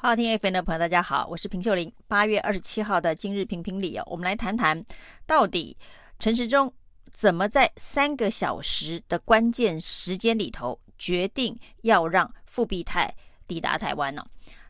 好，听 FM 的朋友，大家好，我是平秀玲。八月二十七号的今日评评理哦，我们来谈谈到底陈时中怎么在三个小时的关键时间里头决定要让复必泰抵达台湾呢？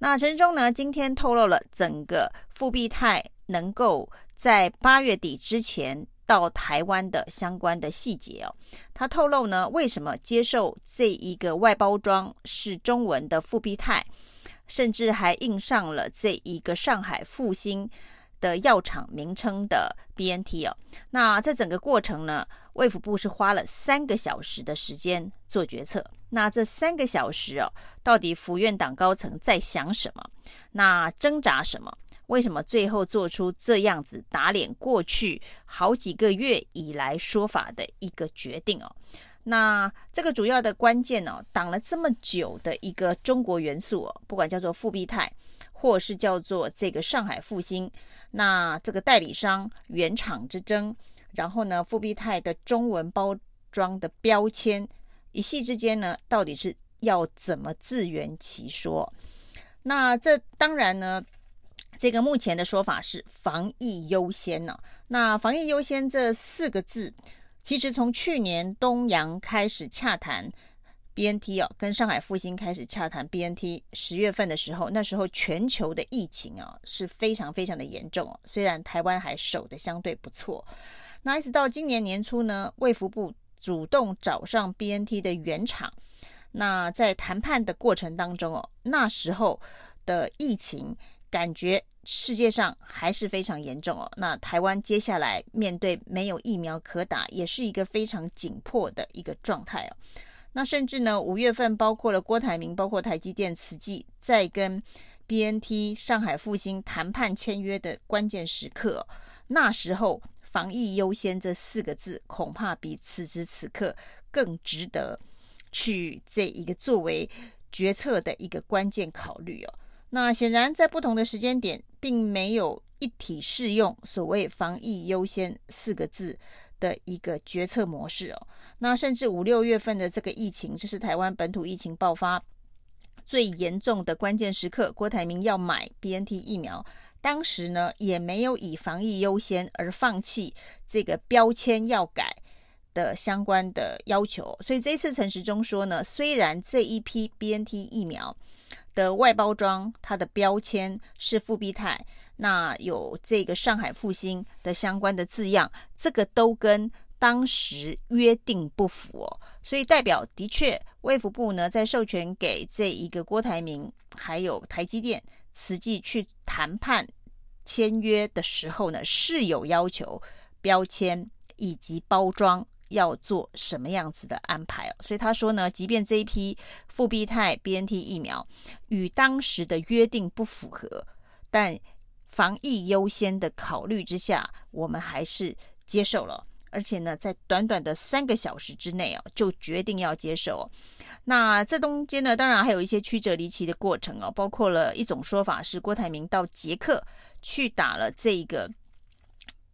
那陈时中呢，今天透露了整个复必泰能够在八月底之前到台湾的相关的细节哦。他透露呢，为什么接受这一个外包装是中文的复必泰？甚至还印上了这一个上海复兴的药厂名称的 BNT 哦。那这整个过程呢，卫福部是花了三个小时的时间做决策。那这三个小时哦，到底府院党高层在想什么？那挣扎什么？为什么最后做出这样子打脸过去好几个月以来说法的一个决定哦？那这个主要的关键呢、哦，挡了这么久的一个中国元素哦，不管叫做复必泰，或是叫做这个上海复兴，那这个代理商原厂之争，然后呢，复必泰的中文包装的标签，一夕之间呢，到底是要怎么自圆其说？那这当然呢，这个目前的说法是防疫优先呢、哦。那防疫优先这四个字。其实从去年东阳开始洽谈 BNT 哦，跟上海复星开始洽谈 BNT，十月份的时候，那时候全球的疫情啊是非常非常的严重哦。虽然台湾还守得相对不错，那一直到今年年初呢，卫福部主动找上 BNT 的原厂，那在谈判的过程当中哦，那时候的疫情感觉。世界上还是非常严重哦。那台湾接下来面对没有疫苗可打，也是一个非常紧迫的一个状态哦。那甚至呢，五月份包括了郭台铭，包括台积电、慈济，在跟 BNT、上海复星谈判签约的关键时刻哦，那时候防疫优先这四个字，恐怕比此时此刻更值得去这一个作为决策的一个关键考虑哦。那显然，在不同的时间点，并没有一体适用所谓“防疫优先”四个字的一个决策模式哦。那甚至五六月份的这个疫情，这是台湾本土疫情爆发最严重的关键时刻。郭台铭要买 BNT 疫苗，当时呢也没有以防疫优先而放弃这个标签要改的相关的要求。所以这次陈时中说呢，虽然这一批 BNT 疫苗，的外包装，它的标签是富必泰，那有这个上海复星的相关的字样，这个都跟当时约定不符哦，所以代表的确卫福部呢在授权给这一个郭台铭还有台积电、慈济去谈判签约的时候呢，是有要求标签以及包装。要做什么样子的安排哦？所以他说呢，即便这一批复必泰 BNT 疫苗与当时的约定不符合，但防疫优先的考虑之下，我们还是接受了。而且呢，在短短的三个小时之内哦，就决定要接受。那这中间呢，当然还有一些曲折离奇的过程哦，包括了一种说法是郭台铭到捷克去打了这个。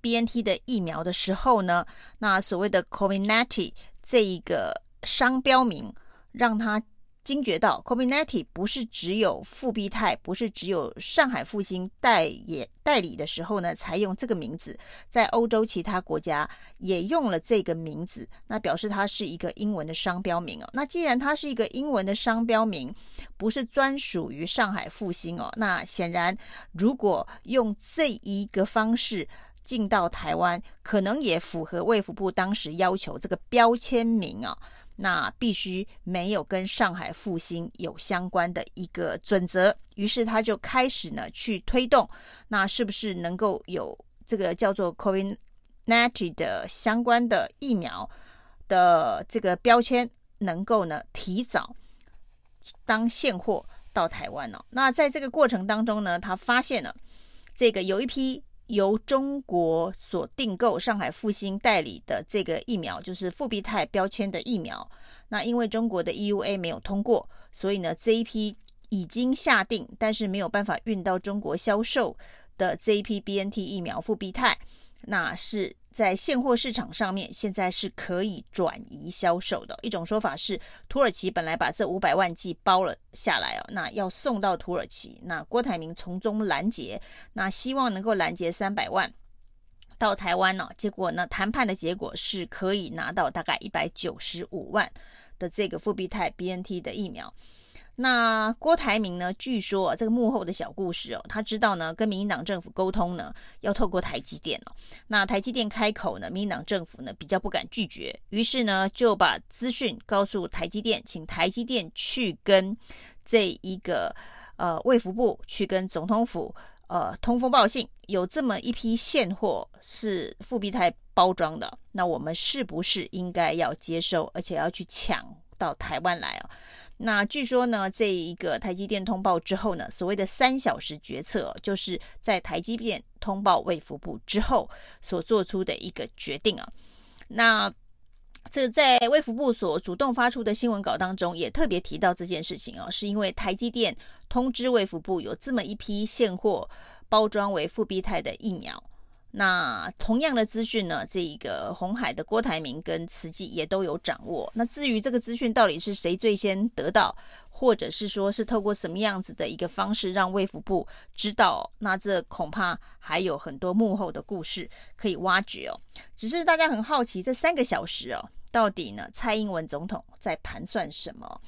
BNT 的疫苗的时候呢，那所谓的 COMIRNATY 这一个商标名，让他惊觉到 COMIRNATY 不是只有复必泰，不是只有上海复星代也代理的时候呢，才用这个名字，在欧洲其他国家也用了这个名字，那表示它是一个英文的商标名哦。那既然它是一个英文的商标名，不是专属于上海复星哦，那显然如果用这一个方式。进到台湾，可能也符合卫福部当时要求这个标签名啊，那必须没有跟上海复兴有相关的一个准则。于是他就开始呢去推动，那是不是能够有这个叫做 COMIRNATY 的相关的疫苗的这个标签，能够呢提早当现货到台湾呢？那在这个过程当中呢，他发现了这个有一批。由中国所订购上海复星代理的这个疫苗，就是复必泰标签的疫苗。那因为中国的 EUA 没有通过，所以呢，这一批已经下定，但是没有办法运到中国销售的这一批 BNT 疫苗复必泰，那是在现货市场上面，现在是可以转移销售的。一种说法是，土耳其本来把这五百万剂包了下来哦，那要送到土耳其，那郭台铭从中拦截，那希望能够拦截三百万到台湾呢。结果呢，谈判的结果是可以拿到大概一百九十五万的这个复必泰 BNT 的疫苗。那郭台铭呢？据说啊，这个幕后的小故事哦，他知道呢，跟民进党政府沟通呢，要透过台积电哦。那台积电开口呢，民进党政府呢比较不敢拒绝，于是呢就把资讯告诉台积电，请台积电去跟这一个呃卫福部去跟总统府呃通风报信，有这么一批现货是复必泰包装的，那我们是不是应该要接收，而且要去抢到台湾来啊？那据说呢，这一个台积电通报之后呢，所谓的三小时决策，就是在台积电通报卫福部之后所做出的一个决定啊。那这在卫福部所主动发出的新闻稿当中，也特别提到这件事情哦，是因为台积电通知卫福部有这么一批现货包装为复必泰的疫苗。那同样的资讯呢，这一个红海的郭台铭跟慈济也都有掌握。那至于这个资讯到底是谁最先得到，或者是说是透过什么样子的一个方式让卫福部知道，那这恐怕还有很多幕后的故事可以挖掘哦。只是大家很好奇，这三个小时哦，到底呢蔡英文总统在盘算什么？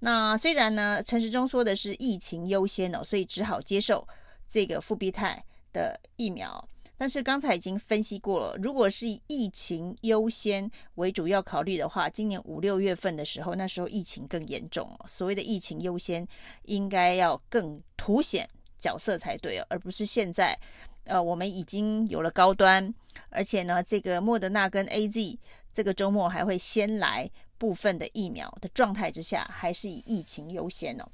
那虽然呢陈时中说的是疫情优先哦，所以只好接受这个复必泰的疫苗。但是刚才已经分析过了，如果是以疫情优先为主要考虑的话，今年五六月份的时候，那时候疫情更严重。所谓的疫情优先，应该要更凸显角色才对哦，而不是现在。呃，我们已经有了高端，而且呢，这个莫德纳跟 AZ 这个周末还会先来部分的疫苗的状态之下，还是以疫情优先哦。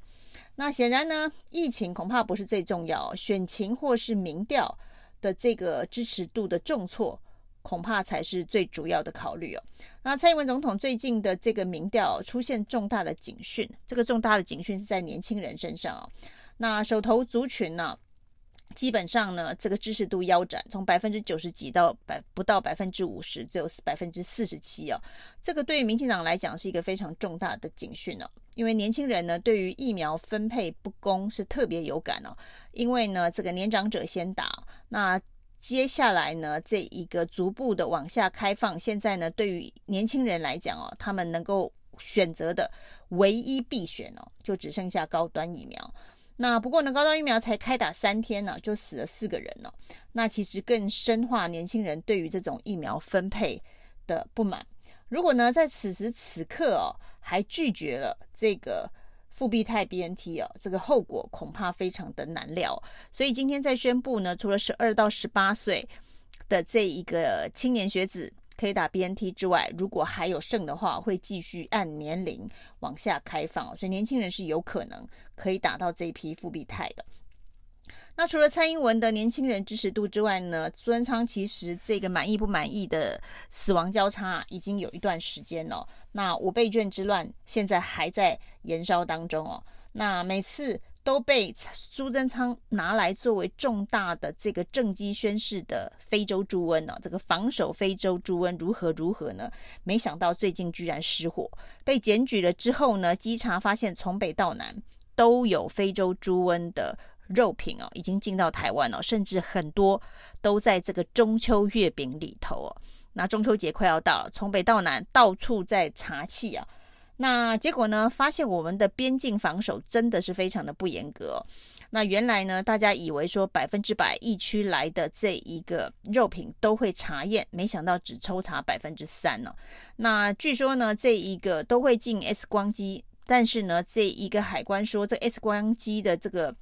那显然呢，疫情恐怕不是最重要，选情或是民调。的这个支持度的重挫，恐怕才是最主要的考虑哦。那蔡英文总统最近的这个民调出现重大的警讯，这个重大的警讯是在年轻人身上哦。那手头族群呢？基本上呢，这个支持度腰斩，从百分之九十几到百不到百分之五十，只有百分之四十七哦。这个对于民进党来讲是一个非常重大的警讯哦，因为年轻人呢对于疫苗分配不公是特别有感哦。因为呢，这个年长者先打，那接下来呢，这一个逐步的往下开放，现在呢，对于年轻人来讲哦，他们能够选择的唯一必选哦，就只剩下高端疫苗。那不过呢，高端疫苗才开打三天呢，就死了四个人了。那其实更深化年轻人对于这种疫苗分配的不满。如果呢，在此时此刻哦，还拒绝了这个复必泰 BNT 哦，这个后果恐怕非常的难料。所以今天在宣布呢，除了十二到十八岁的这一个青年学子。可以打 BNT 之外，如果还有剩的话，会继续按年龄往下开放，所以年轻人是有可能可以打到这一批复必泰的。那除了蔡英文的年轻人支持度之外呢，苏贞昌其实这个满意不满意的死亡交叉已经有一段时间了。那五倍券之乱现在还在燃烧当中哦。那每次。都被苏贞昌拿来作为重大的这个政绩宣示的非洲猪瘟呢、这个防守非洲猪瘟如何如何呢？没想到最近居然失火，被检举了之后呢，稽查发现从北到南都有非洲猪瘟的肉品哦、已经进到台湾了、甚至很多都在这个中秋月饼里头哦、那中秋节快要到了，从北到南到处在查缉啊。那结果呢？发现我们的边境防守真的是非常的不严格。那原来呢，大家以为说百分之百疫区来的这一个肉品都会查验，没想到只抽查百分之三呢。那据说呢，这一个都会进 X 光机，但是呢，这一个海关说这 X 光机的这个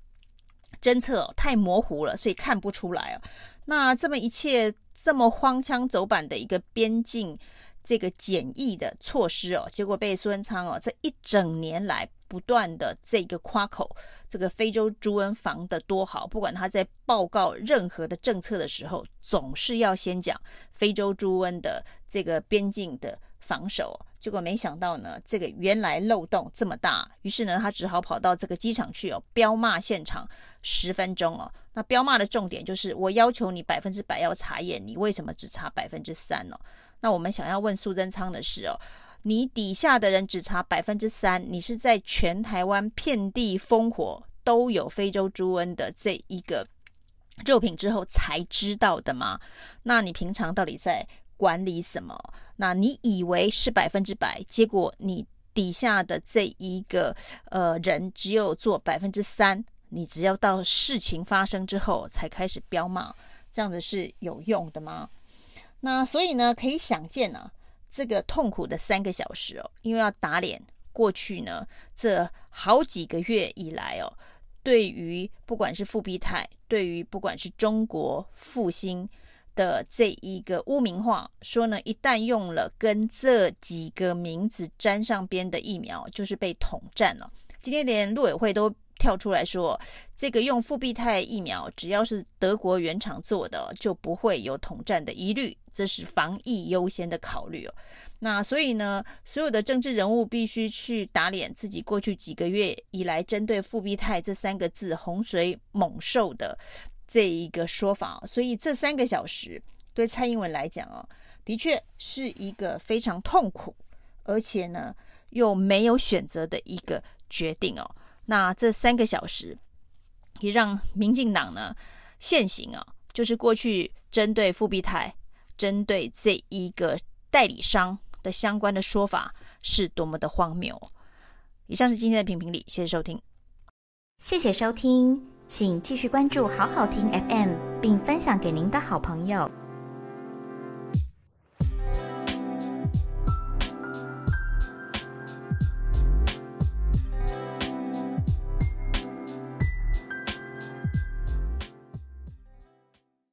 侦测太模糊了，所以看不出来哦。那这么一切这么荒腔走板的一个边境。这个检疫的措施哦，结果被孙昌哦，这一整年来不断的这个夸口，这个非洲猪瘟防得多好，不管他在报告任何的政策的时候，总是要先讲非洲猪瘟的这个边境的防守。结果没想到呢，这个原来漏洞这么大，于是呢，他只好跑到这个机场去哦，飙骂现场十分钟哦。那飙骂的重点就是，我要求你百分之百要查验，你为什么只查百分之三呢？那我们想要问苏贞昌的是哦，你底下的人只查百分之三，你是在全台湾遍地烽火都有非洲猪瘟的这一个肉品之后才知道的吗？那你平常到底在管理什么？那你以为是百分之百，结果你底下的这一个呃人只有做百分之三，你只要到事情发生之后才开始飙骂，这样子是有用的吗？那所以呢，可以想见呢、啊，这个痛苦的三个小时哦，因为要打脸过去呢这好几个月以来哦，对于不管是复必泰，对于不管是中国复兴。的这一个污名化，说呢，一旦用了跟这几个名字沾上边的疫苗，就是被统战了。今天连陆委会都跳出来说，这个用复必泰疫苗，只要是德国原厂做的，就不会有统战的疑虑，这是防疫优先的考虑哦。那所以呢，所有的政治人物必须去打脸自己过去几个月以来针对复必泰这三个字洪水猛兽的。这一个说法，所以这三个小时对蔡英文来讲哦，的确是一个非常痛苦，而且呢又没有选择的一个决定哦。那这三个小时也让民进党呢现行啊，就是过去针对复必泰、针对这一个代理商的相关的说法是多么的荒谬。以上是今天的评评理，谢谢收听，谢谢收听。请继续关注好好听 FM，并分享给您的好朋友。